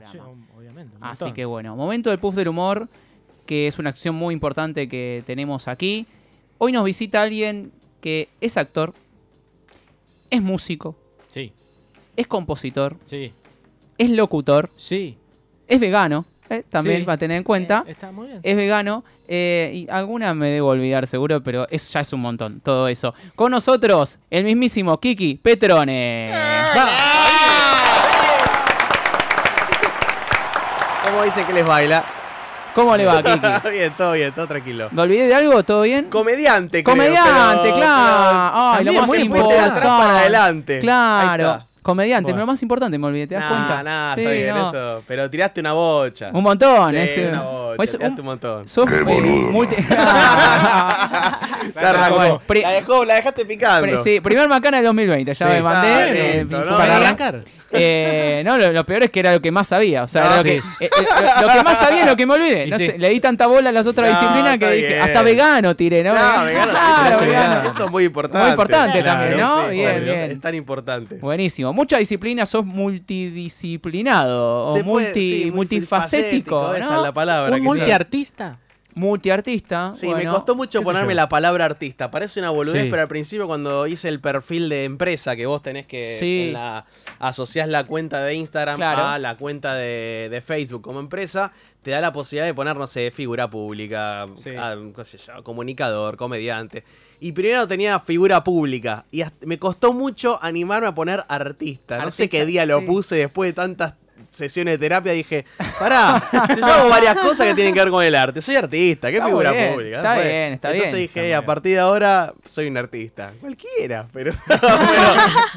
programa. Sí, obviamente. Así que bueno, momento del puff del humor, que es una acción muy importante que tenemos aquí. Hoy nos visita alguien que es actor, es músico, Sí, es compositor, sí, es locutor, sí. es vegano, ¿eh? también Sí. va a tener en cuenta. Eh, está muy bien. Es vegano eh, y alguna me debo olvidar seguro, pero es, ya es un montón todo eso. Con nosotros, el mismísimo Kiki Petrone. ¿Cómo dice que les baila? ¿Cómo le va, Kiki? bien, todo bien, todo tranquilo. ¿Me olvidé de algo? ¿Todo bien? Comediante, creo, Comediante, pero- claro. pero Ay, lo más muy de importante. atrás para adelante. Claro. Comediante, Bueno. pero lo más importante me olvidé, ¿te das Nah, cuenta? nah, Sí, está bien no. eso. Pero tiraste una bocha. Un montón, Sí, ese- una bocha, es tiraste un- un montón. Sos eh, multi... Ya arrancó. La, dejó, la dejaste picando. Sí, primer macana del 2020, ya Sí, me mandé. eh, no, para Para arrancar. Eh, no, lo, lo peor es que era lo que más sabía. O sea, No, era lo, sí. que, eh, eh, lo, lo que más sabía es lo que me olvidé. Y No sí. sé, le di tanta bola a las otras No, disciplinas que dije, bien. hasta vegano tiré, ¿no? No, vegano, Claro, vegano. Eso es muy importante. Muy importante también, ¿no? Bien, bien. Es tan importante. Buenísimo. Mucha disciplina, sos multidisciplinado o multi, sí, multifacético. esa es la palabra. Un multiartista. Multiartista. Sí, bueno, me costó mucho ponerme yo. la palabra artista. Parece una boludez, Sí. pero al principio cuando hice el perfil de empresa que vos tenés que Sí. en la, asociás la cuenta de Instagram Claro. a la cuenta de, de Facebook como empresa, te da la posibilidad de poner, no sé, figura pública, Sí. ah, qué sé yo, comunicador, comediante. Y primero tenía figura pública. Y me costó mucho animarme a poner artista. No sé Artista, qué día lo puse después de tantas sesiones de terapia. Dije, pará, yo hago varias cosas que tienen que ver con el arte. Soy artista, ¿qué Está figura bien, pública? está bien, está Entonces bien. dije, Está muy a partir de ahora soy un artista. Cualquiera, pero. pero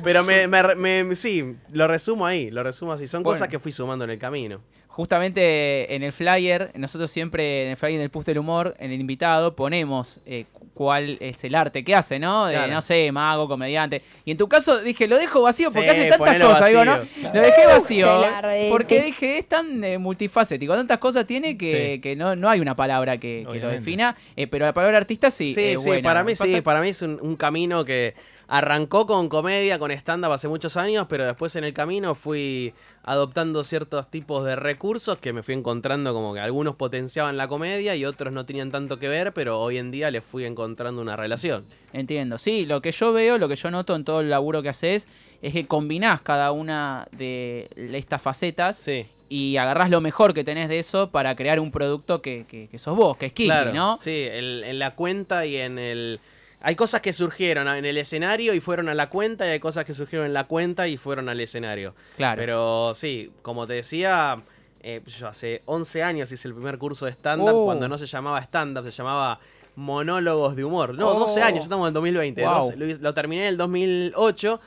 pero me, me- me- sí, lo resumo ahí, lo resumo así. Son Bueno. cosas que fui sumando en el camino. Justamente en el flyer, nosotros siempre en el flyer del Puff del Humor, en el invitado, ponemos eh, cuál es el arte que hace, ¿no? De, Claro. no sé, mago, comediante. Y en tu caso dije, lo dejo vacío porque Sí, hace tantas cosas, digo, ¿no? Lo dejé vacío. Redete. porque dije, es tan eh, multifacético, tantas cosas tiene que, Sí. que no, no hay una palabra que, que lo defina. eh, pero la palabra artista sí. Sí, eh, sí, buena. para mí Pasa- sí, para mí es un, un camino que arrancó con comedia, con stand-up hace muchos años, pero después en el camino fui adoptando ciertos tipos de recursos que me fui encontrando como que algunos potenciaban la comedia y otros no tenían tanto que ver, pero hoy en día les fui encontrando una relación. Entiendo, sí, lo que yo veo, lo que yo noto en todo el laburo que haces es que combinás cada una de estas facetas Sí. y agarrás lo mejor que tenés de eso para crear un producto que, que, que sos vos, que es Kiki, Claro, ¿no? Sí, el- en la cuenta y en el... Hay cosas que surgieron en el escenario y fueron a la cuenta y hay cosas que surgieron en la cuenta y fueron al escenario. Claro. Pero sí, como te decía, eh, yo hace 11 años hice el primer curso de stand-up Oh. cuando no se llamaba stand-up, se llamaba monólogos de humor. No, Oh. 12 años, ya estamos en el 2020. Wow. 12, lo, lo terminé en el 2008.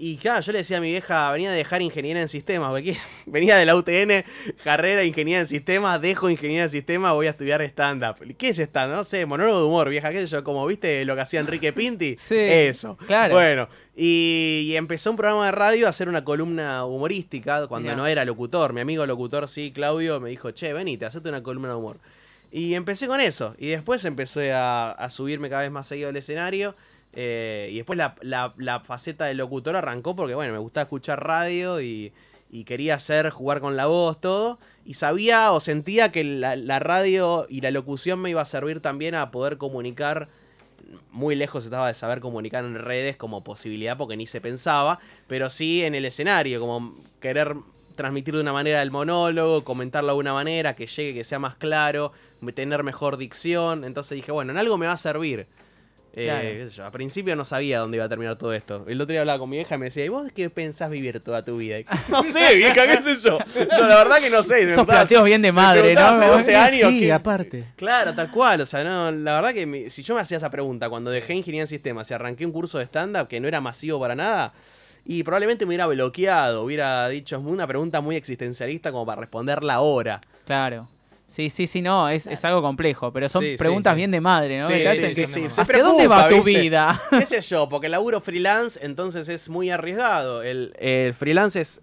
Y claro, yo le decía a mi vieja, venía a dejar ingeniería en sistemas, porque venía de la UTN, carrera ingeniería en sistemas, dejo ingeniería en sistemas, voy a estudiar stand-up. ¿Qué es stand-up? No sé, monólogo de humor, vieja, qué sé yo, como viste lo que hacía Enrique Pinti. Sí, Eso. claro. Bueno, y, y empezó un programa de radio a hacer una columna humorística cuando no era locutor. Mi amigo locutor, sí, Claudio, me dijo, che, venite, hacete una columna de humor. Y empecé con eso. Y después empecé a, a subirme cada vez más seguido al escenario. Eh, y después la, la- faceta del locutor arrancó porque, bueno, me gustaba escuchar radio y, y quería hacer, jugar con la voz, todo. Y sabía o sentía que la, la radio y la locución me iba a servir también a poder comunicar. Muy lejos estaba de saber comunicar en redes como posibilidad porque ni se pensaba, pero sí en el escenario, como querer transmitir de una manera el monólogo, comentarlo de una manera, que llegue, que sea más claro, tener mejor dicción. Entonces dije, bueno, en algo me va a servir. Eh, Claro. qué sé yo, a principio no sabía dónde iba a terminar todo esto. El otro día hablaba con mi vieja y me decía, ¿y vos qué pensás vivir toda tu vida? Y, no sé, vieja, qué sé yo. No, la verdad que no sé. Esos planteos bien de madre, ¿no? Hace 12 años. Sí, ¿qué- aparte. Claro, tal cual. O sea, no, la verdad que mi- si yo me hacía esa pregunta cuando dejé ingeniería en sistemas y arranqué un curso de stand-up que no era masivo para nada, y probablemente me hubiera bloqueado, hubiera dicho es una pregunta muy existencialista como para responderla ahora. Claro. Sí, sí, sí, no, es, es algo complejo, pero son Sí, preguntas sí. bien de madre, ¿no? Sí, Que que- sí. ¿Hacia dónde va tu ¿viste? vida? ¿Qué sé yo? Porque el laburo freelance, entonces es muy arriesgado. El, el freelance es.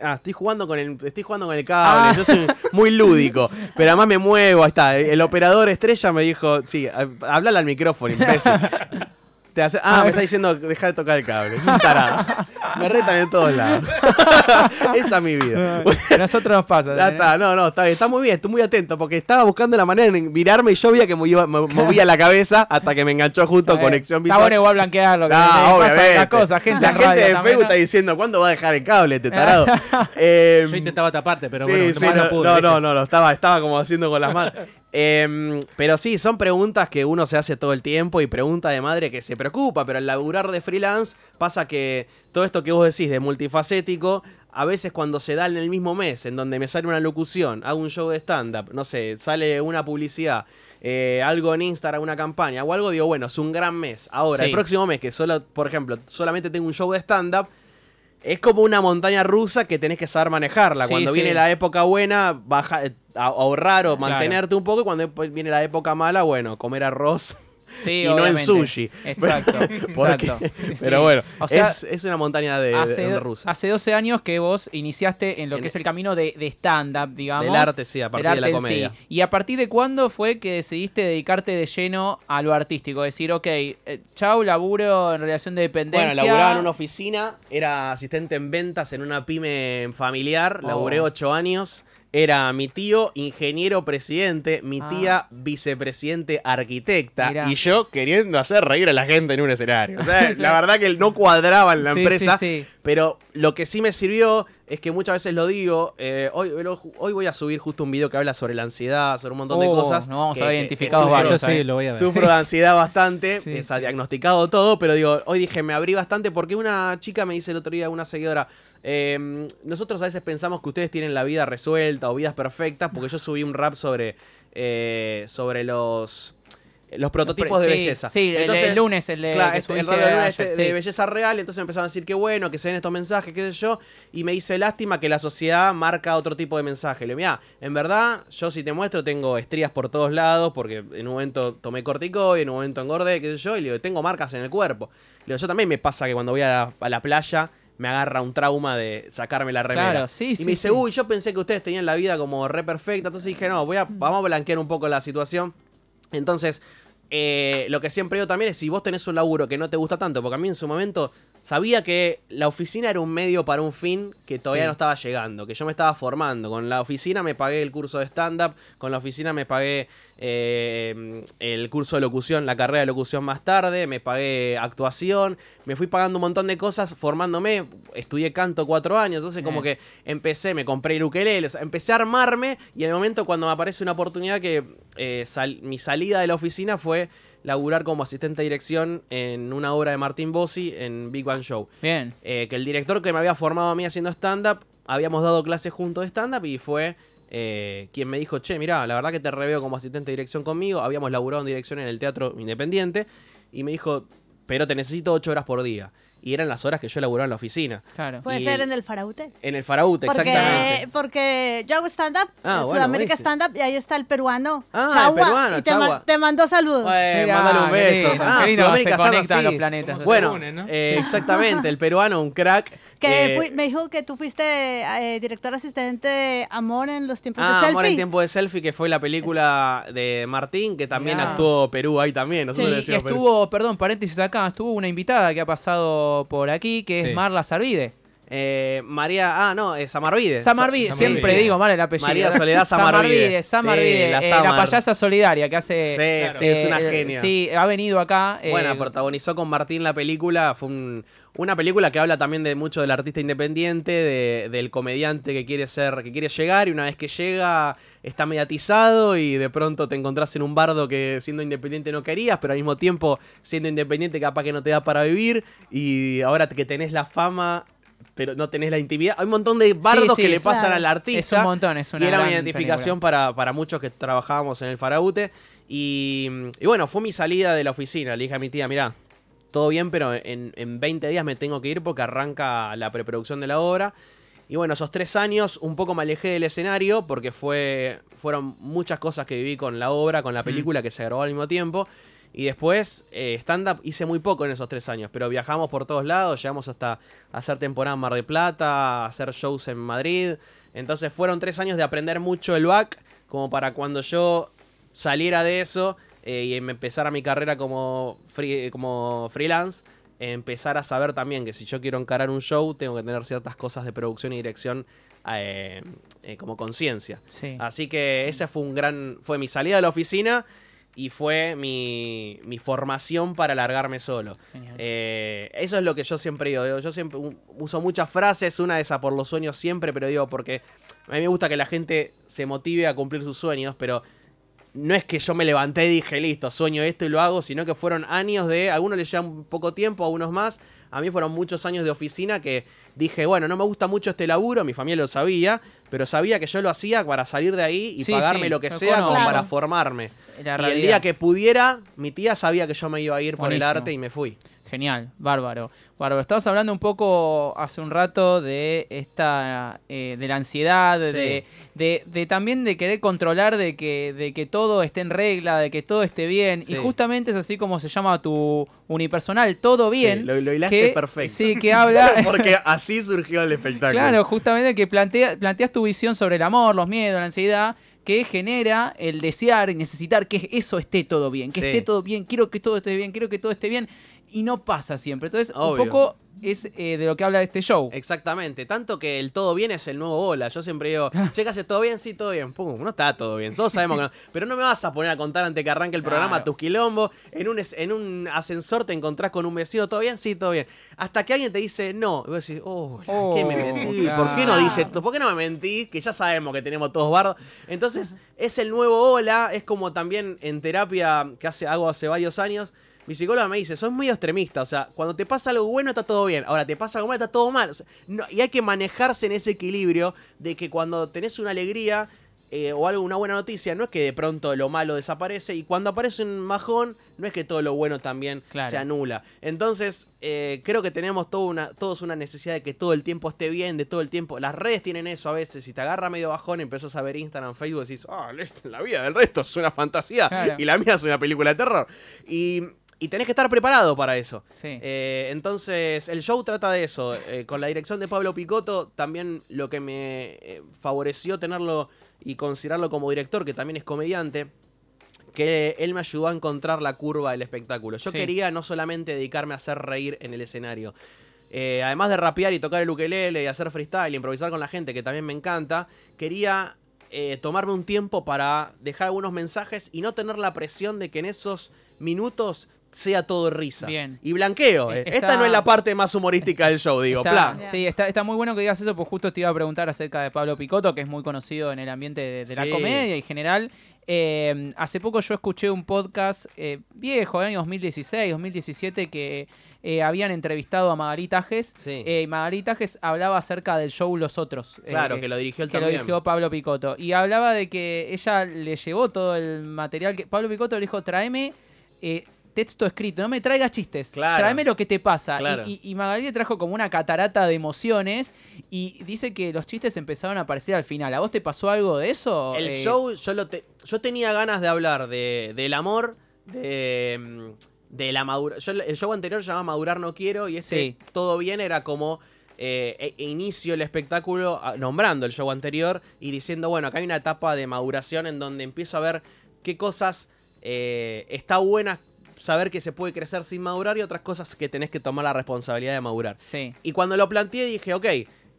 Ah, estoy jugando con el, estoy jugando con el cable. Ah. Yo soy muy lúdico. Pero además me muevo. Ahí está. El operador estrella me dijo. Sí, hablale al micrófono, imbécil. Te hace- ah, me está diciendo, deja de tocar el cable. Es un tarado. me retan en todos lados. Esa es mi vida. A nosotros nos pasa. Ya está, no, no, está bien, está muy bien, estoy muy atento porque estaba buscando la manera de mirarme y yo veía que movía, mo- movía la cabeza hasta que me enganchó justo Está conexión Está visual. bueno igual blanquearlo. que No, pasa gente la en gente de Facebook está diciendo, ¿cuándo va a dejar el cable este tarado? Eh, Yo intentaba taparte, pero sí, bueno, sí, no, no, no, no, lo estaba, estaba como haciendo con las manos. Em, pero sí, son preguntas que uno se hace todo el tiempo y pregunta de madre que se preocupa, pero al laburar de freelance pasa que todo esto que vos decís de multifacético, a veces cuando se da en el mismo mes, en donde me sale una locución, hago un show de stand-up, no sé, sale una publicidad, eh, algo en Instagram, una campaña o algo, digo, bueno, es un gran mes. Ahora, Sí. el próximo mes, que solo, por ejemplo, solamente tengo un show de stand-up, es como una montaña rusa que tenés que saber manejarla. Sí, Cuando sí. viene la época buena, baja, ahorrar o Claro. mantenerte un poco. Y cuando viene la época mala, bueno, comer arroz Sí, y no en sushi. Exacto, Porque- exacto. Pero Sí. bueno, O sea, es, es una montaña de, hace, de rusa. hace 12 años que vos iniciaste en lo En que es el- camino de, de stand-up, digamos. Del arte, sí, a partir de la comedia. sí. ¿Y a partir de cuándo fue que decidiste dedicarte de lleno a lo artístico? Decir, ok, eh, chau, laburo en relación de dependencia. Bueno, laburaba en una oficina, era asistente en ventas en una pyme familiar, Oh. laburé ocho años. Era mi tío, ingeniero presidente, mi Ah. tía, vicepresidente arquitecta, Mirá. y yo queriendo hacer reír a la gente en un escenario. O sea, la verdad que no cuadraba en la Sí, empresa, sí, sí. pero lo que sí me sirvió es que muchas veces lo digo, eh, hoy, hoy voy a subir justo un video que habla sobre la ansiedad, sobre un montón de Oh, cosas. nos vamos a ver identificados que Yo sí, lo voy a ver. Sufro de ansiedad bastante, Sí, sí. diagnosticado todo, pero digo, hoy dije, me abrí bastante porque una chica me dice el otro día, una seguidora, eh, nosotros a veces pensamos que ustedes tienen la vida resuelta o vidas perfectas, porque yo subí un rap sobre, eh, sobre los... Los prototipos de Sí, belleza. Sí, el- el, lunes, el de Claro, que este- el subiste radio lunes ayer, este de belleza real, entonces empezaron a decir que bueno, que se den estos mensajes, qué sé yo, y me dice lástima que la sociedad marca otro tipo de mensaje. Le digo, mira, en verdad, yo si te muestro tengo estrías por todos lados, porque en un momento tomé corticoide, en un momento engordé, qué sé yo, y le digo, tengo marcas en el cuerpo. Le digo, yo también me pasa que cuando voy a la, a la playa me agarra un trauma de sacarme la remera. Claro, sí, y sí, me dice, sí. uy, yo pensé que ustedes tenían la vida como re perfecta, entonces dije, no, voy a, vamos a blanquear un poco la situación. Entonces, eh, lo que siempre digo también es si vos tenés un laburo que no te gusta tanto, porque a mí en su momento sabía que la oficina era un medio para un fin que todavía Sí. no estaba llegando, que yo me estaba formando. Con la oficina me pagué el curso de stand-up, con la oficina me pagué eh, el curso de locución, la carrera de locución más tarde, me pagué actuación, me fui pagando un montón de cosas formándome, estudié canto cuatro años, entonces como que empecé, me compré el ukelele, o sea, empecé a armarme y en el momento cuando me aparece una oportunidad que eh, sal- mi salida de la oficina fue laburar como asistente de dirección en una obra de Martín Bossi en Big Bang Show. Bien. Eh, que el director que me había formado a mí haciendo stand-up, habíamos dado clases juntos de stand-up y fue eh, quien me dijo, che, mirá, la verdad que te reveo como asistente de dirección conmigo, habíamos laburado en dirección en el Teatro Independiente y me dijo, pero te necesito ocho horas por día. Y eran las horas que yo laburaba en la oficina. Claro. Puede Y ser en el Faraute. En el Faraute, Porque, exactamente. porque yo hago stand-up, Ah, bueno, Sudamérica stand-up, y ahí está el peruano. Ah, el peruano, y te, ma- te mandó saludos. Mirá, mándale un beso. Ah, Sudamérica se conectan los planetas. ¿Cómo se Bueno, unen, no? eh, exactamente, el peruano, un crack. Que eh, fui- me dijo que tú fuiste eh, director asistente de Amor en los tiempos Ah, de selfie. Amor en tiempo de selfie, que fue la película de Martín, que también Mirá. actuó Perú ahí también. Nosotros le Sí, Perú. estuvo, perdón, paréntesis acá, estuvo una invitada que ha pasado por aquí, que es. Marla Sarvide. Eh, María, ah, no, eh, Samarvide. Samarvide, Sa- siempre digo mal el apellido. María Soledad Samarvide. Samarvide, Sí, la eh, la, payasa solidaria que hace... Sí, sí, es una eh, genia. Sí, ha venido acá. eh, Bueno, protagonizó con Martín la película. Fue un- una película que habla también de mucho del artista independiente, de- del comediante que quiere ser, que quiere llegar y una vez que llega está mediatizado y de pronto te encontrás en un bardo que siendo independiente no querías, pero al mismo tiempo siendo independiente capaz que no te da para vivir y ahora que tenés la fama pero no tenés la intimidad. Hay un montón de bardos sí, que le pasan claro. al artista. es un montón, es una y era una identificación para, para muchos que trabajábamos en el Faraute. Y, y bueno, fue mi salida de la oficina. Le dije a mi tía, mirá, todo bien, pero en, en 20 días me tengo que ir porque arranca la preproducción de la obra. Y bueno, esos tres años un poco me alejé del escenario porque fue, fueron muchas cosas que viví con la obra, con la Mm. película que se grabó al mismo tiempo. Y después, eh, stand-up hice muy poco en esos tres años, pero viajamos por todos lados, llegamos hasta hacer temporada en Mar del Plata, hacer shows en Madrid. Entonces fueron tres años de aprender mucho el back, como para cuando yo saliera de eso, eh, y em- empezar a mi carrera como, free- como freelance, empezar a saber también que si yo quiero encarar un show, tengo que tener ciertas cosas de producción y dirección eh, eh, como conciencia. Sí. Así que ese fue un gran. fue mi salida de la oficina y fue mi, mi formación para largarme solo. Eh, eso es lo que yo siempre digo. Yo siempre uso muchas frases, una de esas por los sueños siempre, pero digo, porque a mí me gusta que la gente se motive a cumplir sus sueños, pero no es que yo me levanté y dije, listo, sueño esto y lo hago, sino que fueron años de, a algunos les llevan poco tiempo, a unos más, a mí fueron muchos años de oficina que dije, bueno, no me gusta mucho este laburo, mi familia lo sabía, pero sabía que yo lo hacía para salir de ahí y Sí, pagarme sí, lo que sea como para formarme. La y el realidad. día que pudiera, mi tía sabía que yo me iba a ir por el arte y me fui. Genial, bárbaro. Bárbaro. Estabas hablando un poco hace un rato de esta, eh, de la ansiedad, Sí. de, de, de también de querer controlar de que, de que todo esté en regla, de que todo esté bien. Sí. Y justamente es así como se llama tu unipersonal, todo bien. Sí, lo, lo hilaste que- perfecto. Sí, que habla. Porque así surgió el espectáculo. Claro, justamente que plantea, planteas tu visión sobre el amor, los miedos, la ansiedad, que genera el desear y necesitar que eso esté todo bien, que Sí. esté todo bien, quiero que todo esté bien, quiero que todo esté bien, y no pasa siempre. Entonces, Obvio. un poco es eh, de lo que habla este show. Exactamente, tanto que el todo bien es el nuevo bola. Yo siempre digo, che, ¿qué todo bien? Sí, todo bien. Pum, no está todo bien. Todos sabemos que no. Pero no me vas a poner a contar antes que arranque el programa Claro. tus quilombos. En un, en un ascensor te encontrás con un vecino, ¿todo bien? Sí, todo bien. Hasta que alguien te dice no. Y vos decís, oh, ¿la Oh, ¿qué me mentí? ¿Por qué no dice esto? ¿Por qué no me mentí? Que ya sabemos que tenemos todos bardos. Entonces, es el nuevo hola. Es como también en terapia que hace, hago hace varios años. Mi psicóloga me dice, sos muy extremista, o sea, cuando te pasa algo bueno está todo bien, ahora te pasa algo malo está todo mal. O sea, no- y hay que manejarse en ese equilibrio de que cuando tenés una alegría eh, o algo, una buena noticia, no es que de pronto lo malo desaparece y cuando aparece un majón, no es que todo lo bueno también Claro. se anula. Entonces, eh, creo que tenemos todo una, todos una necesidad de que todo el tiempo esté bien, de todo el tiempo. Las redes tienen eso a veces, si te agarra medio bajón, empezás a ver Instagram, Facebook, decís, ah, la vida del resto es una fantasía Claro. y la mía es una película de terror. Y, y tenés que estar preparado para eso. Sí. Eh, entonces, el show trata de eso. Eh, con la dirección de Pablo Picotto, también lo que me eh, favoreció tenerlo y considerarlo como director, que también es comediante, que él me ayudó a encontrar la curva del espectáculo. Yo Sí. quería no solamente dedicarme a hacer reír en el escenario. Además de rapear y tocar el ukelele y hacer freestyle y improvisar con la gente, que también me encanta, quería eh, tomarme un tiempo para dejar algunos mensajes y no tener la presión de que en esos minutos sea todo risa. Bien. Y blanqueo. eh. Está- Esta no es la parte más humorística del show, digo. Está- sí, está, está muy bueno que digas eso, porque justo te iba a preguntar acerca de Pablo Picotto, que es muy conocido en el ambiente de, de la comedia en general. Eh, hace poco yo escuché un podcast eh, viejo, del año 2016, 2017, que eh, habían entrevistado a Magali Tajes. Sí. Y Tajes hablaba acerca del show Los Otros. Claro, que lo dirigió él que lo dirigió Pablo Picotto. Y hablaba de que ella le llevó todo el material que Pablo Picotto le dijo, tráeme eh, texto escrito, no me traigas chistes, Claro. tráeme lo que te pasa. Y- Claro. Y, y Magali trajo como una catarata de emociones y dice que los chistes empezaron a aparecer al final. ¿A vos te pasó algo de eso? El Eh, show, yo, lo te- yo tenía ganas de hablar de, del amor, de, mm, de la madura. Yo, el show anterior se llamaba Madurar No Quiero y ese Sí. todo bien era como eh, e- e inicio el espectáculo ah, nombrando el show anterior y diciendo, bueno, acá hay una etapa de maduración en donde empiezo a ver qué cosas eh, está buena saber que se puede crecer sin madurar y otras cosas que tenés que tomar la responsabilidad de madurar. Sí. Y cuando lo planteé dije, ok,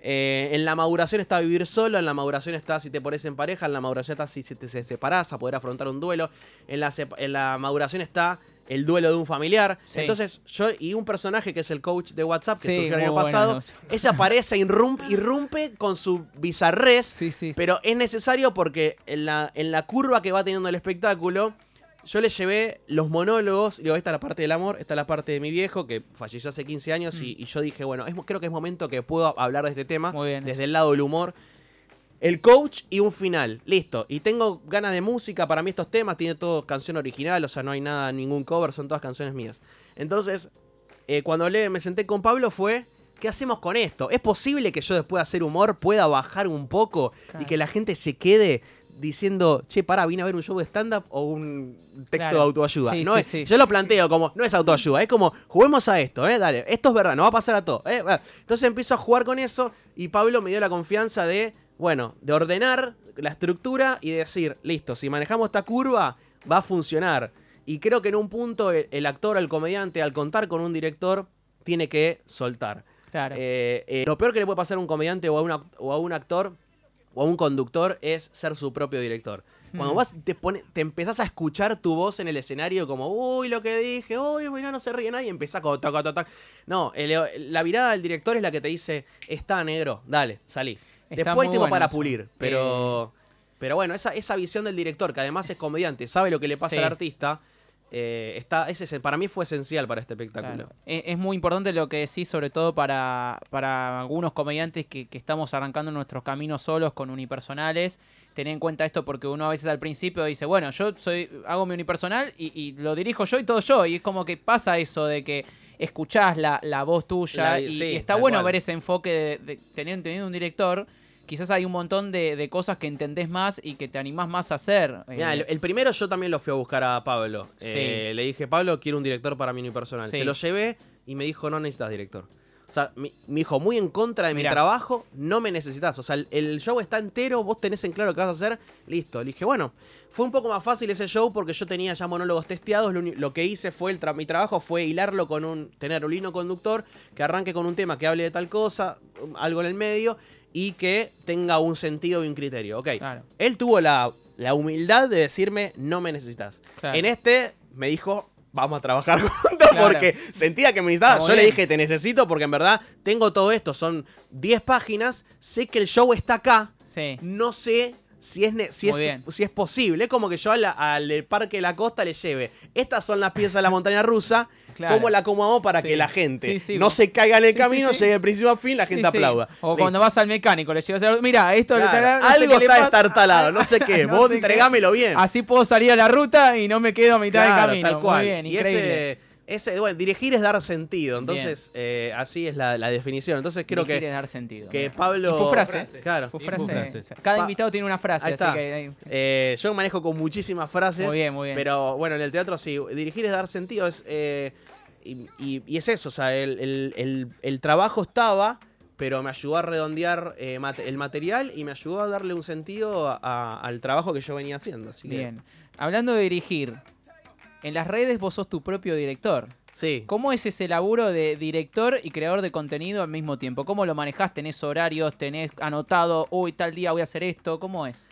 eh, en la maduración está vivir solo, en la maduración está si te pones en pareja, en la maduración está si te se separás, a poder afrontar un duelo, en la, en la maduración está el duelo de un familiar. Sí. Entonces, yo y un personaje que es el coach de WhatsApp, que Sí, surgió el año pasado, ella aparece, irrumpe, irrumpe con su sí, sí. pero es necesario porque en la, en la curva que va teniendo el espectáculo, yo le llevé los monólogos, digo, esta es la parte del amor, esta es la parte de mi viejo, que falleció hace 15 años, y, y yo dije, bueno, es, creo que es momento que puedo hablar de este tema bien, desde eso. el lado del humor. El coach y un final, listo. Y tengo ganas de música, para mí estos temas, tiene todo canción original, o sea, no hay nada, ningún cover, son todas canciones mías. Entonces, eh, cuando hablé, me senté con Pablo fue, ¿qué hacemos con esto? ¿Es posible que yo después de hacer humor pueda bajar un poco y que la gente se quede diciendo, che, pará, vine a ver un show de stand-up o un texto Claro. de autoayuda? Sí, no sí, es- sí. Yo lo planteo como, no es autoayuda, es como, juguemos a esto, ¿eh? Dale, esto es verdad, no va a pasar a todo. ¿eh? Entonces empiezo a jugar con eso y Pablo me dio la confianza de, bueno, de ordenar la estructura y de decir, listo, si manejamos esta curva, va a funcionar. Y creo que en un punto el, el actor, el comediante, al contar con un director, tiene que soltar. Claro. Eh, eh, lo peor que le puede pasar a un comediante o a, una- o a un actor o a un conductor es ser su propio director. Cuando Mm. vas te, pone- te empezás a escuchar tu voz en el escenario como, uy, lo que dije, uy, bueno, no se ríe nadie, y empezás con tac, tac, tac. No, el- la mirada del director es la que te dice, está negro, dale, salí. Está Después bueno para eso. pulir, pero... Pero bueno, esa, esa visión del director, que además es comediante, sabe lo que le pasa Sí. al artista, eh, está, ese, es- para mí fue esencial para este espectáculo. Claro. Es, es muy importante lo que decís, sobre todo para, para algunos comediantes que, que estamos arrancando nuestros caminos solos con unipersonales. Tener en cuenta esto porque uno a veces al principio dice, bueno, yo soy hago mi unipersonal y, y lo dirijo yo y todo yo. Y es como que pasa eso de que escuchás la, la voz tuya La- y, sí, y está bueno cual. ver ese enfoque de, de teniendo, teniendo un director. Quizás hay un montón de, de cosas que entendés más y que te animás más a hacer. Mirá, Eh, el, el primero yo también lo fui a buscar a Pablo. Sí. Eh, le dije, Pablo, quiero un director para mi unipersonal. Sí. Se lo llevé y me dijo, no necesitas director. O sea, mi, mi hijo, muy en contra de Mirá. mi trabajo, no me necesitas. O sea, el, el show está entero, vos tenés en claro qué vas a hacer, listo. Le dije, bueno, fue un poco más fácil ese show porque yo tenía ya monólogos testeados. Lo, lo que hice fue, el tra- mi trabajo fue hilarlo con un, tener un hilo conductor que arranque con un tema que hable de tal cosa, um, algo en el medio, y que tenga un sentido y un criterio. Ok. Claro. Él tuvo la, la humildad de decirme, no me necesitas. Claro. En este me dijo, vamos a trabajar juntos Claro. porque sentía que me necesitaba. Muy Yo le dije, te necesito porque en verdad tengo todo esto. Son 10 páginas, sé que el show está acá, Sí. no sé si es, si es, si es posible. Es como que yo al del Parque de la Costa le lleve, estas son las piezas de la montaña rusa. Claro. ¿Cómo la acomodamos para Sí. que la gente Sí, no se caiga en el camino, llegue de principio a fin, la gente aplauda? O Listo. cuando vas al mecánico, le llevas a Mira, esto Claro, no algo está pasa". estartalado, no sé qué. No Vos qué. entregámelo bien. Así puedo salir a la ruta y no me quedo a mitad Claro, de camino. tal cual. Muy bien, y increíble. ese, ese, bueno, dirigir es dar sentido. Entonces, eh, así es la, la definición. Entonces creo Dirigir que, es dar sentido. que mira. Pablo. Y fue frase. Claro. Fue Y frase. fue frase. Cada Pa- invitado tiene una frase, Ahí así está. que ahí- Eh, yo manejo con muchísimas frases. Muy bien, muy bien. Pero bueno, en el teatro sí. Dirigir es dar sentido. Es, eh, y, y- y es eso. O sea, el, el- el- el trabajo estaba. Pero me ayudó a redondear eh, mate- el material y me ayudó a darle un sentido a- a- al trabajo que yo venía haciendo. Así que, Bien. Hablando de dirigir, en las redes vos sos tu propio director. sí. ¿Cómo es ese laburo de director y creador de contenido al mismo tiempo? ¿Cómo lo manejás? ¿Tenés horarios? ¿Tenés anotado? Uy, tal día voy a hacer esto. ¿Cómo es?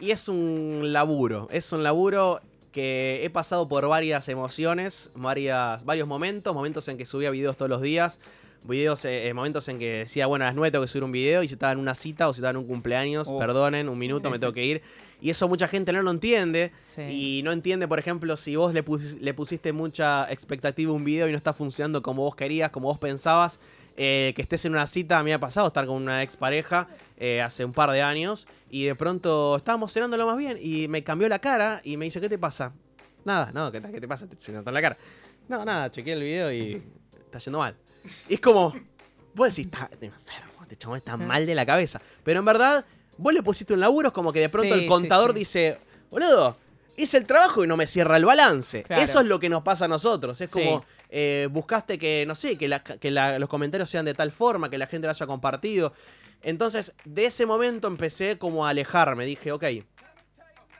Y es un laburo, es un laburo que he pasado por varias emociones, varias, varios momentos, momentos en que subía videos todos los días, videos, eh, eh, momentos en que decía, bueno, a las 9 tengo que subir un video y si estaba en una cita o si estaba en un cumpleaños, Oh. perdonen, un minuto, Sí, me sí. tengo que ir. Y eso mucha gente no lo entiende. Sí. Y no entiende, por ejemplo, si vos le, pusi- le pusiste mucha expectativa a un video y no está funcionando como vos querías, como vos pensabas. eh, que estés en una cita, a mí me ha pasado estar con una expareja eh, hace un par de años y de pronto estábamos cenando lo más bien y me cambió la cara y me dice, ¿qué te pasa? Nada, no, ¿qué, te- qué te pasa? Te- Se notó en la cara. No, nada, chequeé el video y está yendo mal. Y es como, vos decís, está enfermo, este chabón está mal de la cabeza. Pero en verdad, vos le pusiste un laburo, es como que de pronto Sí, el contador sí, dice, boludo, hice el trabajo y no me cierra el balance. Claro. Eso es lo que nos pasa a nosotros. Es Sí. como, eh, buscaste que, no sé, que, la- que la- los comentarios sean de tal forma, que la gente lo haya compartido. Entonces, de ese momento empecé como a alejarme. Dije, ok,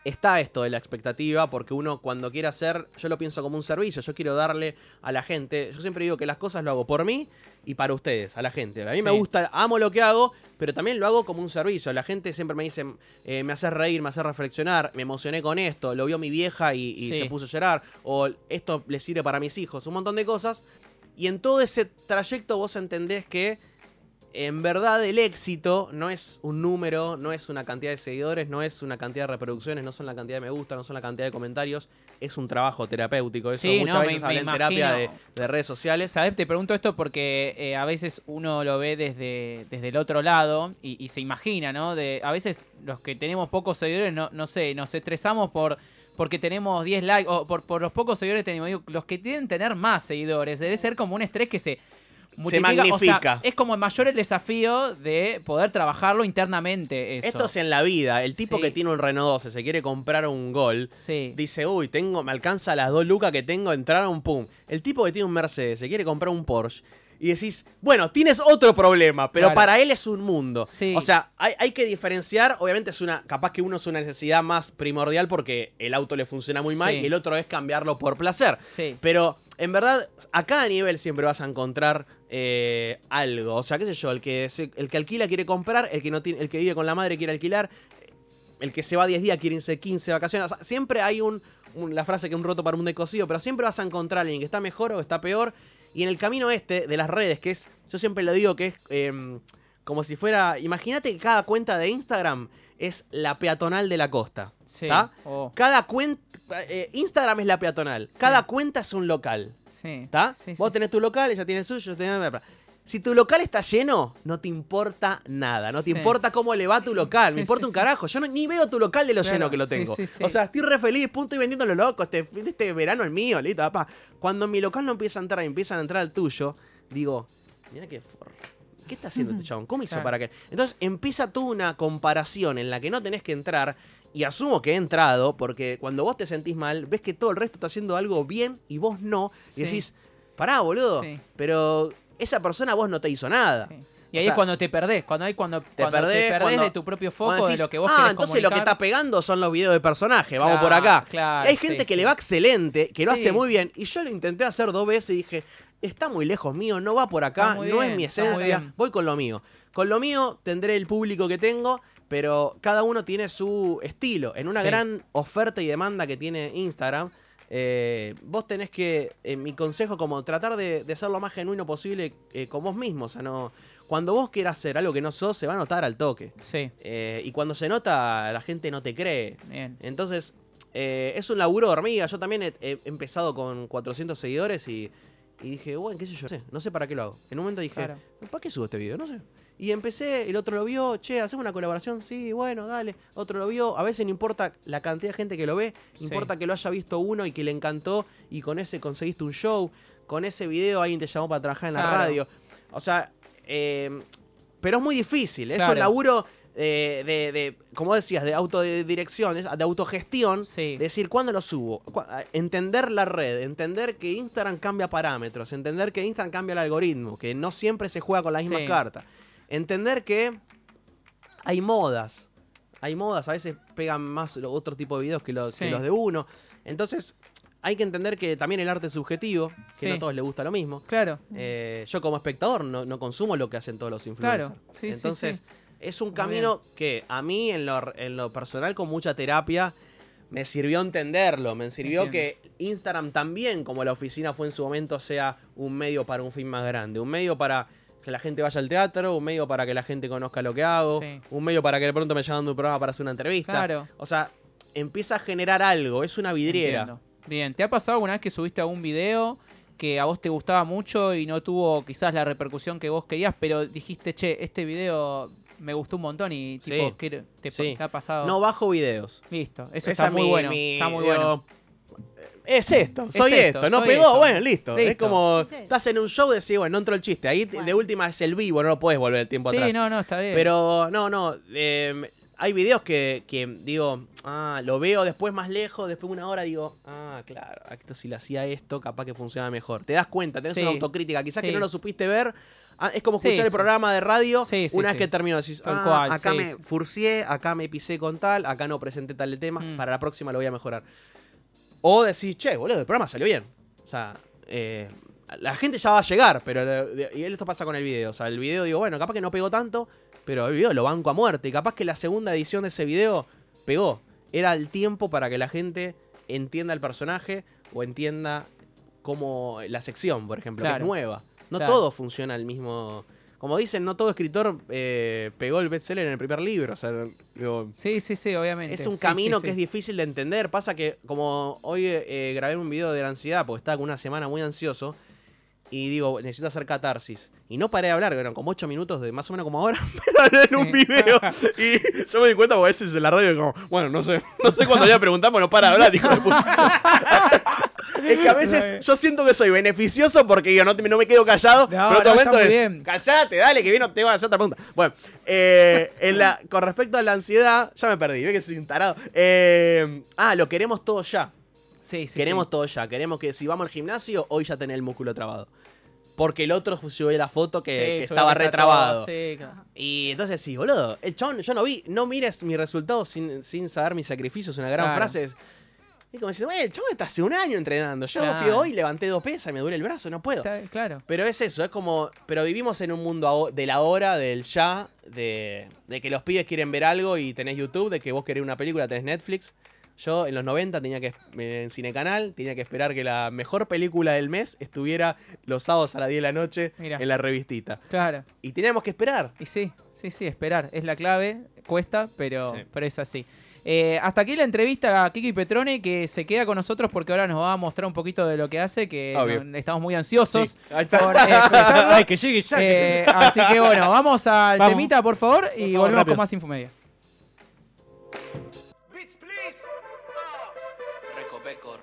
está esto de la expectativa, porque uno cuando quiere hacer, yo lo pienso como un servicio, yo quiero darle a la gente, yo siempre digo que las cosas lo hago por mí y para ustedes, a la gente. A mí me gusta, amo lo que hago, pero también lo hago como un servicio. La gente siempre me dice, eh, me hace reír, me hace reflexionar, me emocioné con esto, lo vio mi vieja y, y Sí. se puso a llorar, o esto le sirve para mis hijos, un montón de cosas. Y en todo ese trayecto vos entendés que en verdad el éxito no es un número, no es una cantidad de seguidores, no es una cantidad de reproducciones, no son la cantidad de me gusta, no son la cantidad de comentarios, es un trabajo terapéutico. Eso Sí, muchas no, me- veces me en terapia de, redes sociales. ¿Sabes? Te pregunto esto porque eh, a veces uno lo ve desde, desde el otro lado y, y se imagina, ¿no? De, a veces los que tenemos pocos seguidores, no, no sé, nos estresamos por porque tenemos 10 likes o por, por los pocos seguidores que tenemos. Digo, los que tienen tener más seguidores, debe ser como un estrés que se... O sea, magnifica. es como mayor el desafío de poder trabajarlo internamente. Eso. Esto es en la vida. El tipo Sí. que tiene un Renault 12 se quiere comprar un Gol. Sí. Dice, uy, tengo, me alcanza las dos lucas que tengo, entrar a un pum. El tipo que tiene un Mercedes se quiere comprar un Porsche. y decís, bueno, tienes otro problema, pero Claro. para él es un mundo. Sí. O sea, hay, hay que diferenciar, obviamente es una, capaz que uno es una necesidad más primordial porque el auto le funciona muy mal y el otro es cambiarlo por placer. Pero en verdad, a cada nivel siempre vas a encontrar eh, algo. O sea, qué sé yo, el que, se- el que alquila quiere comprar, el que, no tiene, el que vive con la madre quiere alquilar, el que se va 10 días quiere irse 15 de vacaciones. Siempre hay un, un- la frase que un roto para un decosido, pero siempre vas a encontrar a alguien que está mejor o está peor. Y en el camino este de las redes, que es, yo siempre lo digo que es em, como si fuera, imagínate que cada cuenta de Instagram es la peatonal de la costa. Sí. Oh, Cada cuenta, eh, Instagram es la peatonal, cada cuenta es un local. sí. ¿Está? Sí, Vos tenés tu local, ella tiene el suyo. yo tengo- Si tu local está lleno, no te importa nada. No te importa cómo le va tu local. Me importa un carajo. Yo no- ni veo tu local de lo Claro, lleno que lo tengo. sí, sí. O sea, estoy re feliz. Punto y vendiendo lo loco. Este, este verano el mío, listo, papá. Cuando mi local no empieza a entrar y empiezan a entrar al tuyo, digo, mira qué forro. ¿Qué está haciendo este chabón? ¿Cómo hizo Claro. para que.? Entonces empieza toda una comparación en la que no tenés que entrar. Y asumo que he entrado, porque cuando vos te sentís mal, ves que todo el resto está haciendo algo bien y vos no. Y decís, pará, boludo. Sí. Pero esa persona a vos no te hizo nada. Sí. Y ahí sea, es cuando te perdés, cuando hay cuando Te cuando perdés, te perdés cuando- de tu propio foco, Cuando de decís, lo que vos ah, entonces lo que está pegando son los videos de personaje, vamos por acá. claro, Y hay gente sí, que sí. le va excelente, que lo hace muy bien, y yo lo intenté hacer dos veces y dije, está muy lejos mío, no va por acá, no es mi esencia, voy con lo mío. Con lo mío tendré el público que tengo, pero cada uno tiene su estilo. En una Sí. gran oferta y demanda que tiene Instagram, eh, vos tenés que, en mi consejo, como tratar de, de ser lo más genuino posible eh, con vos mismo. O sea, no. Cuando vos quieras hacer algo que no sos, se va a notar al toque. Sí, Eh, y cuando se nota, la gente no te cree. bien. Entonces, es un laburo de hormiga. Yo también he, he empezado con 400 seguidores y, y dije, bueno, qué sé yo, no sé, no sé para qué lo hago. En un momento dije, Claro. ¿para qué subo este video? No sé. Y empecé, el otro lo vio, che, hacemos una colaboración, sí, bueno, dale. Otro lo vio, a veces no importa la cantidad de gente que lo ve, Sí. importa que lo haya visto uno y que le encantó y con ese conseguiste un show, con ese video alguien te llamó para trabajar en la Claro. radio. O sea, eh, pero es muy difícil, es Claro. un laburo eh, de, de, como decías, de autodirección, es- de autogestión, Sí. decir cuándo lo subo, entender la red, entender que Instagram cambia parámetros, entender que Instagram cambia el algoritmo, que no siempre se juega con las mismas Sí. cartas, entender que hay modas, hay modas, a veces pegan más otro tipo de videos que, los- que Sí. los de uno, entonces hay que entender que también el arte es subjetivo, que Sí. no a todos les gusta lo mismo. Claro. Eh, yo como espectador no, no consumo lo que hacen todos los influencers. Claro, sí, Entonces, sí. Es un Muy camino que a mí en lo, en lo personal con mucha terapia me sirvió entenderlo, me sirvió Entiendo. que Instagram también, como la oficina fue en su momento, sea un medio para un fin más grande, un medio para que la gente vaya al teatro, un medio para que la gente conozca lo que hago, Sí. un medio para que de pronto me llamen de un programa para hacer una entrevista. Claro. O sea, empieza a generar algo, es una vidriera. Entiendo. Bien, ¿te ha pasado alguna vez que subiste algún video que a vos te gustaba mucho y no tuvo quizás la repercusión que vos querías, pero dijiste, che, este video me gustó un montón y tipo, Sí. te, Sí. ha pasado? No bajo videos. Listo, eso Esa está es muy mi- bueno. mi- está muy bueno. Es esto, Es soy esto, esto, no soy pegó, esto. bueno, listo. Es como, Sí. estás en un show y decís, bueno, no entró el chiste. Ahí de última es el vivo, no lo puedes volver el tiempo Sí, atrás. no, no, está bien. Pero no, no, eh, hay videos que, que digo, ah, lo veo después más lejos, después de una hora digo, ah, claro, esto si le hacía esto, capaz que funciona mejor. Te das cuenta, tenés Sí. una autocrítica, quizás Sí. que no lo supiste ver. ah, es como Sí, escuchar el programa de radio una vez que terminó. Decís, ah, cual, acá me furcié, acá me pisé con tal, acá no presenté tal tema, Mm. para la próxima lo voy a mejorar. O decís, che, boludo, el programa salió bien. O sea, eh, la gente ya va a llegar, pero y esto pasa con el video. O sea, el video digo, bueno, capaz que no pegó tanto, pero el video lo banco a muerte. Y capaz que la segunda edición de ese video pegó. Era el tiempo para que la gente entienda el personaje o entienda cómo la sección, por ejemplo, que es nueva. No Claro. todo funciona al mismo. Como dicen, no todo escritor eh, pegó el bestseller en el primer libro. O sea, digo, Sí, sí, sí, obviamente. es un Sí, camino sí, que es difícil de entender. Pasa que, como hoy eh, grabé un video de la ansiedad, porque estaba con una semana muy ansioso, y digo, necesito hacer catarsis. Y no paré de hablar, eran como 8 minutos de más o menos como ahora, pero en un video. Y yo me di cuenta, porque a veces en la radio, como, bueno, no sé, no sé cuándo ya preguntamos, no para de hablar, hijo de puta. Es que a veces yo siento que soy beneficioso porque digo, no, no me quedo callado. No, pero en otro no, momento es, bien. callate, dale, que viene, te voy a hacer otra pregunta. Bueno, eh, en la, con respecto a la ansiedad, ya me perdí, ve que soy un tarado. Eh, ah, lo queremos todo ya. Sí, sí, queremos sí. todo ya. Queremos que si vamos al gimnasio, hoy ya tenés el músculo trabado. porque el otro subió la foto que, que estaba retrabado. Y entonces sí, boludo, el chabón, yo no vi, no mires mi resultado sin, sin saber mi sacrificio, es una gran Claro. frase. Es, y como diciendo, "Güey, el chabón está hace un año entrenando. Yo fui hoy, levanté dos pesas y me duele el brazo, no puedo. Está- claro. Pero es eso, es como. Pero vivimos en un mundo de la hora, del ya, de, de que los pibes quieren ver algo y tenés YouTube, de que vos querés una película, tenés Netflix. Yo en los 90 tenía que. En Cinecanal, tenía que esperar que la mejor película del mes estuviera los sábados a las 10 de la noche en la revistita. Claro. Y teníamos que esperar. Y sí, sí, sí, esperar. Es la clave. Cuesta, pero, Sí. pero es así. Eh, hasta aquí la entrevista a Kiki Petrone, que se queda con nosotros porque ahora nos va a mostrar un poquito de lo que hace, que Obvio. estamos muy ansiosos Sí, ahí está. por eh, escucharlo. Ay, que llegue ya. que llegue. Eh, así que bueno, vamos al Vamos. temita, por favor, y favor, volvemos rápido. con más Infomedia.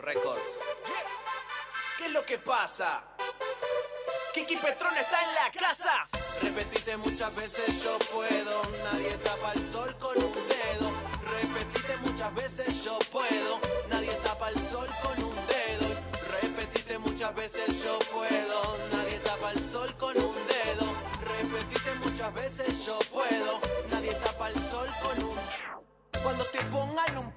Records. ¿Qué es lo que pasa? Kiki Petrón está en la casa. Repetiste muchas veces yo puedo. Nadie tapa el sol con un dedo. Repetiste muchas veces yo puedo. Nadie tapa el sol con un dedo. Repetiste muchas veces yo puedo. Nadie tapa el sol con un dedo. Repetiste muchas veces yo puedo. Nadie tapa el sol con un cuando te pongan un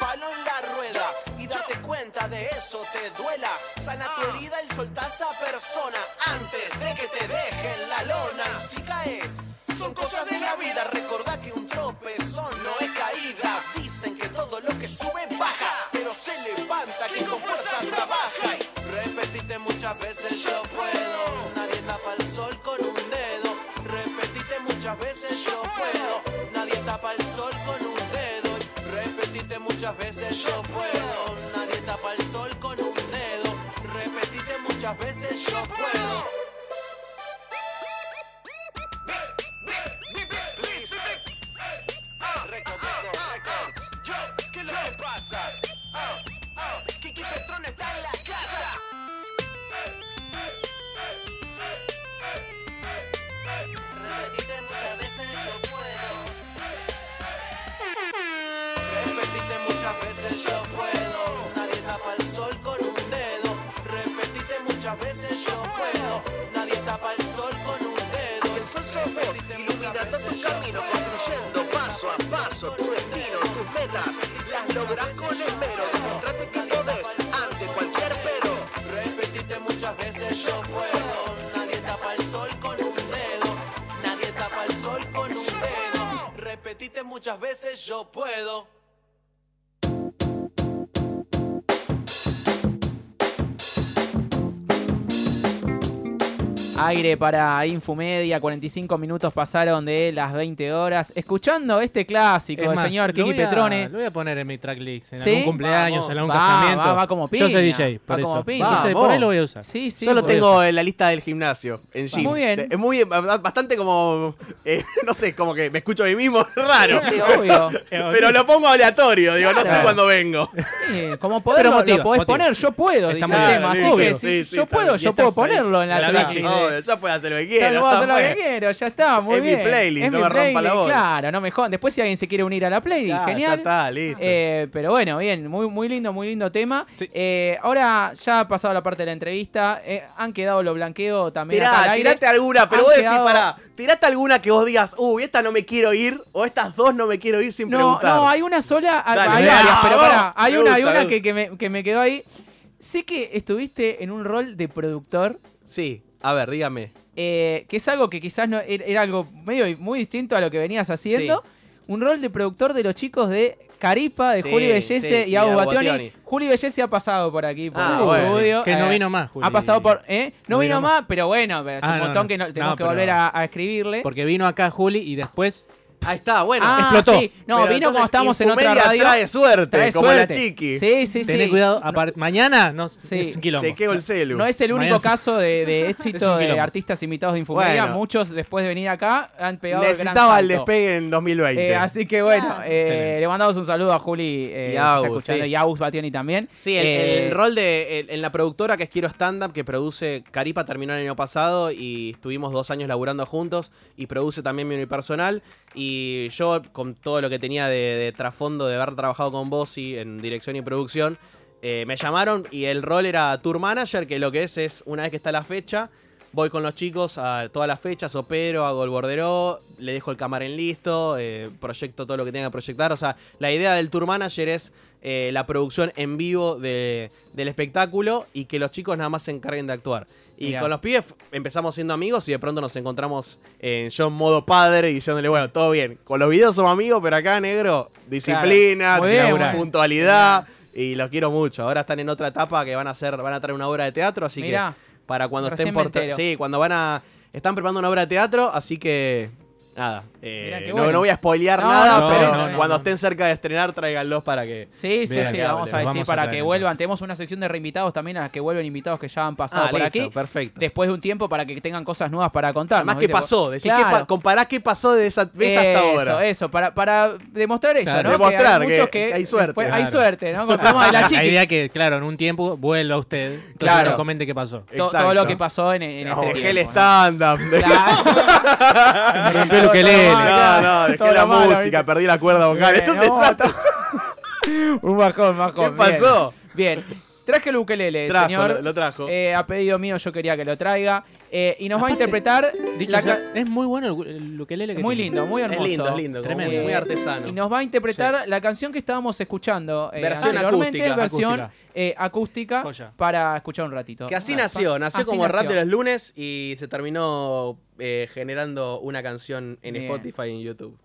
cuenta de eso te duela. Sana tu herida y soltá a esa persona antes de que te dejen la lona. Si caes, son cosas de la vida. Recordá que un tropezón no es caída. Dicen que todo lo que sube baja, pero se levanta quien con fuerza trabaja. Y repetiste muchas veces yo puedo. Nadie tapa el sol con un dedo. Repetiste muchas veces yo puedo. Nadie tapa el sol con un dedo. Repetiste muchas veces yo puedo. Nadie tapa el sol con un dedo. El sol sos vos, iluminando tu camino, construyendo paso a paso tu destino, tus metas. Las logras con esmero. Demostrate que podés ante cualquier pero. Repetiste muchas veces yo puedo. Nadie tapa el sol con un dedo. Nadie tapa el sol con un dedo. Repetiste muchas veces yo puedo. Aire para Infomedia, 45 minutos pasaron de las 20 horas. Escuchando este clásico Es del más, señor Kiki Petrone. Lo voy a poner en mi tracklist. En ¿Sí? algún cumpleaños, Vamos. en algún Va, casamiento. va, va como Yo soy piña, DJ, por va como eso. piña. Entonces, por ahí lo voy a usar. Sí, sí. Yo lo por tengo en la lista del gimnasio, en gym. Muy bien. Es muy, bastante como, eh, no sé, como que me escucho a mí mismo, raro. Sí, obvio. Pero lo pongo aleatorio, digo, no sé cuándo vengo. Sí, como poderlo, Pero motiva, lo podés motiva. poner, yo puedo, dice el tema. Así obvio. que Sí, si sí, yo puedo, yo puedo ponerlo en la, en la tracklist. Obvio, ya puedo hacer lo que Claro, quiera. puedo hacer lo que quiero, ya está, muy Es mi bien. playlist, es no mi me rompa la playlist, bola. Claro, no me jodan. Después si alguien se quiere unir a la playlist, Ya, genial. Ya está, listo. Eh, pero bueno, bien, muy, muy lindo, muy lindo tema. Sí. Eh, ahora ya ha pasado la parte de la entrevista. eh, han quedado los blanqueos también acá Tirá, al aire. tirate alguna, pero Han vos decís, quedado- pará, tirate alguna que vos digas, uy, esta no me quiero ir, o estas dos no me quiero ir sin No, preguntar. no, hay una sola, hay Dale, hay varias, pero pará, hay una, hay una que me, que me quedó ahí. Sé que estuviste en un rol de productor, Sí, a ver, dígame. eh, que es algo que quizás no era, era algo medio muy distinto a lo que venías haciendo. Un rol de productor de los chicos de Caripa, de Sí, Juli Bellese sí, y Agus Bationi. Juli Bellese ha pasado por aquí, por Ah, el bueno. estudio. Que no eh, vino más, Juli. Ha pasado por. ¿eh? No, No vino vino más, pero bueno, es Ah, un no, montón no. que no- tenemos No, que volver a, a escribirle. Porque vino acá Juli y después. Ahí está, bueno. ah, explotó. sí. No, Pero vino cuando estábamos en otra radio. trae suerte, Trae como suerte. la chiqui. Sí, sí, sí. Tené cuidado. Mañana no, Sí. es un quilombo. Chequeo el celu. No es el único Mañana caso de, éxito de artistas invitados de Infomedia. Bueno. Muchos, después de venir acá, han pegado el gran Necesitaba el salto. despegue en 2020. Eh, así que bueno, Claro. eh, le mandamos un saludo a Juli eh, Y Agus, sí. y a Agus Bationi también. Sí, el, Eh, el rol de el- en la productora que es Quiero Stand Up, que produce Caripa, terminó el año pasado y estuvimos dos años laburando juntos y produce también mi unipersonal. Y yo, con todo lo que tenía de, trasfondo de haber trabajado con y en dirección y producción, eh, me llamaron y el rol era Tour Manager, que lo que es es, una vez que está la fecha, voy con los chicos a todas las fechas, opero, hago el bordero, le dejo el camarín listo, eh, proyecto todo lo que tenga que proyectar. O sea, la idea del tour manager es eh, la producción en vivo de- del espectáculo y que los chicos nada más se encarguen de actuar. Y Mirá. con los pibes empezamos siendo amigos y de pronto nos encontramos en yo en modo padre diciéndole, bueno, todo bien. Con los videos somos amigos, pero acá, negro, disciplina, Muy bien, puntualidad. Y los quiero mucho. Ahora están en otra etapa que van a hacer, van a traer una obra de teatro, así Mirá. que para cuando Recién estén por. Sí, cuando van a. Están preparando una obra de teatro, así que. Nada. Eh, no, bueno. no voy a spoilear No, nada, no, pero no, no, cuando no. estén cerca de estrenar, tráiganlos para que. Sí, sí, sí, vamos a decir Vamos para que vuelvan. entonces. Tenemos una sección de reinvitados también a las que vuelven invitados que ya han pasado Ah, por listo, aquí. perfecto. Después de un tiempo para que tengan cosas nuevas para contar. Además, ¿qué pasó? Decís, ¿qué pa- compará qué pasó de esa vez hasta ahora. Eso, para, para demostrar esto, Claro. ¿no? Demostrar hay que- muchos que hay suerte. después- hay Claro. suerte, ¿no? Con el programa de la La chiqui. idea que, claro, en un tiempo vuelva usted. Entonces Claro. nos comente qué pasó. To- todo lo que pasó en, en este Dejé el tiempo. ¿no? stand-up. Claro. Se me rompió el ukelele. No, no, dejé la malo, música, ¿viste? perdí la cuerda vocal. Esto es un desastre. Un bajón, bajón. ¿Qué pasó? Bien. Bien. Traje el ukelele, Trajo, señor. lo- lo trajo. Eh, a pedido mío yo quería que lo traiga. Eh, y nos va a interpretar Dicho la sea, ca- es muy bueno el, ukelele que muy tiene. lindo, muy hermoso. Es lindo, es lindo, Tremendo. muy, muy artesano. Y nos va a interpretar la canción que estábamos escuchando eh, Versión anteriormente, acústica, versión acústica. eh, acústica para escuchar un ratito. Que así Ah, nació, nació así como rap nació. de los lunes y se terminó eh, generando una canción en Bien. Spotify y en YouTube.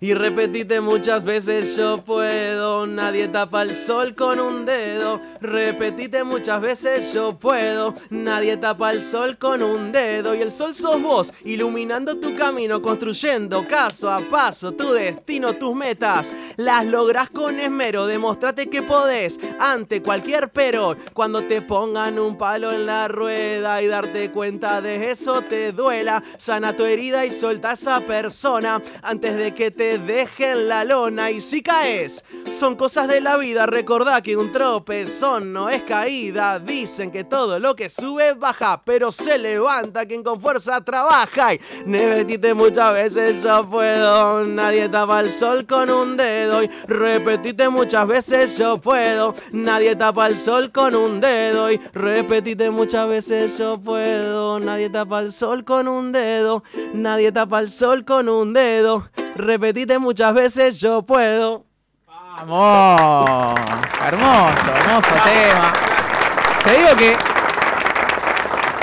Y repetite muchas veces yo puedo, nadie tapa el sol con un dedo. Repetite muchas veces yo puedo, nadie tapa el sol con un dedo. Y el sol sos vos, iluminando tu camino, construyendo caso a paso tu destino, tus metas. Las lográs con esmero, demostrate que podés ante cualquier pero. Cuando te pongan un palo en la rueda y darte cuenta de eso te duela, sana tu herida y solta a esa persona antes de que te dejen la lona. Y si caes, son cosas de la vida. Recordá que un tropezón no es caída. Dicen que todo lo que sube baja, pero se levanta quien con fuerza trabaja. Y repetite muchas veces yo puedo. Nadie tapa el sol con un dedo. Y repetite muchas veces yo puedo. Nadie tapa el sol con un dedo. Y repetite muchas veces yo puedo. Nadie tapa el sol con un dedo. Nadie tapa el sol con un dedo. Repetite muchas veces yo puedo. Vamos. Hermoso, hermoso tema. Te digo que.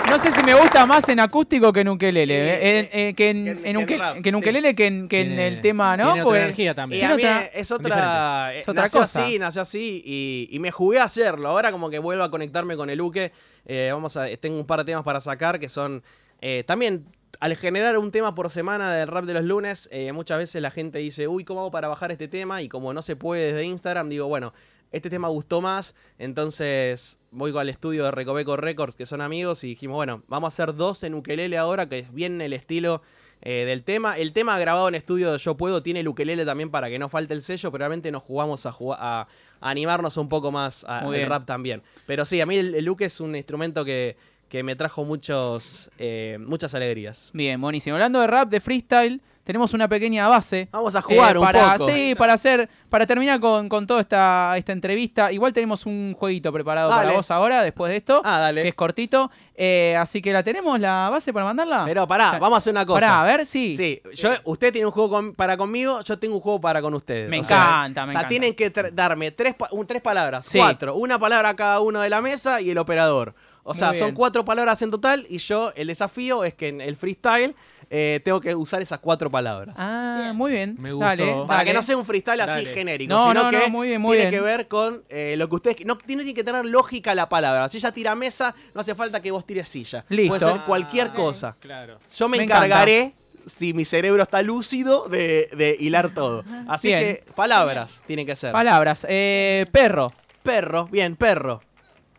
No sé si me gusta más en acústico que en ukelele. eh, en- eh, que en, que en- en que en uke- rap, que en sí. ukelele que en, que en Tiene- el tema, ¿no? Tiene otra energía Y también. a mí otra- es otra, eh, Es otra nació cosa. así, nació así y, y me jugué a hacerlo. Ahora como que vuelvo a conectarme con el Uke. eh, vamos a, tengo un par de temas para sacar que son eh, también al generar un tema por semana del rap de los lunes, eh, muchas veces la gente dice, uy, ¿cómo hago para bajar este tema? Y como no se puede desde Instagram, digo, bueno, este tema gustó más, entonces voy al estudio de Recoveco Records, que son amigos, y dijimos, bueno, vamos a hacer dos en ukelele ahora, que es bien el estilo eh, del tema. El tema grabado en estudio de Yo Puedo tiene el ukelele también para que no falte el sello, pero realmente nos jugamos a, jugar, a, animarnos un poco más al rap también. Pero sí, a mí el, el uke es un instrumento que, que me trajo muchos, eh, muchas alegrías. Bien, buenísimo. Hablando de rap, de freestyle, tenemos una pequeña base. Vamos a jugar eh, un para, poco. Sí, para hacer, para terminar con, con toda esta, esta entrevista. Igual tenemos un jueguito preparado Dale. para vos ahora, después de esto, Ah, dale. que es cortito. Eh, así que la tenemos, la base para mandarla. Pero pará, vamos a hacer una cosa. Pará, a ver, sí. Sí, yo, usted tiene un juego con- para conmigo, yo tengo un juego para con ustedes. Me O sea, encanta, me O sea, encanta. tienen que darme tres, un- tres palabras, Sí. cuatro. Una palabra a cada uno de la mesa y el operador. O sea, son cuatro palabras en total y yo, el desafío es que en el freestyle eh, tengo que usar esas cuatro palabras. Ah, muy bien. Me gustó. Dale, Para dale. que no sea un freestyle así Dale. genérico, No, sino no, no, que muy bien, muy tiene bien. que ver con eh, lo que ustedes... No tiene que tener lógica la palabra. Si ella tira mesa, no hace falta que vos tires silla. Listo. Puede ser cualquier Ok. cosa. Claro. Yo me, Me encanta. encargaré, si mi cerebro está lúcido, de, de hilar todo. Así Bien. que palabras tienen que ser. Palabras. Eh, perro. perro, bien, perro.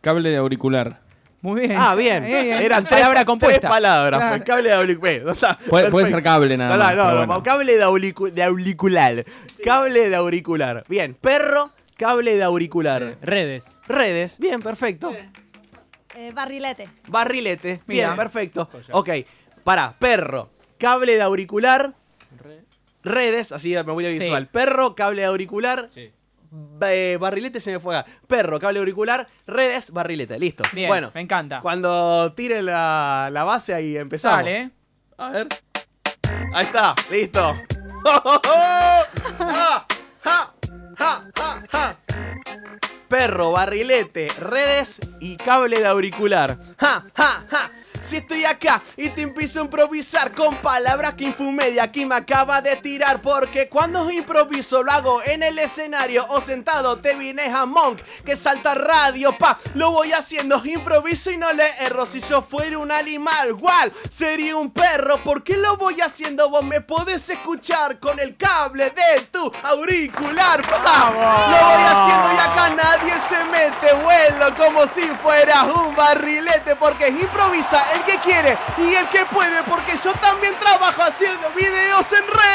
Cable de auricular. Muy bien. Ah, bien. Eh, eh, Eran tres, palabra tres palabras. Claro. cable de auricular. Puede, puede ser cable nada No, más. no, pero no, bueno. cable de, auricu- de auricular. Cable de auricular. Bien, perro, cable de auricular. Redes. Redes, bien, perfecto. Eh, barrilete. Barrilete, Mira. bien, perfecto. Ok, para, perro, cable de auricular, redes, así de memoria Sí. visual. Perro, cable auricular, Sí. Eh, barrilete se me fue acá. Perro, cable auricular, redes, barrilete. Listo. Bien, bueno, me encanta. cuando tire la, la base ahí empezamos. Dale. A ver. Ahí está, listo. ¡Ja, ja, ja, ja, ja! Perro, barrilete, redes y cable de auricular. ¡Ja, ja, ja! Si estoy acá y te empiezo a improvisar con palabras que Infumedia aquí me acaba de tirar. Porque cuando improviso lo hago en el escenario o sentado te vienes a Monk que salta radio, pa. Lo voy haciendo, improviso y no le erro. Si yo fuera un animal, igual sería un perro. ¿Por qué lo voy haciendo? Vos me podés escuchar con el cable de tu auricular, pa. Lo voy haciendo y acá nadie se mete. Vuelo como si fuera un barrilete porque improvisa el que quiere y el que puede porque yo también trabajo haciendo videos en redes.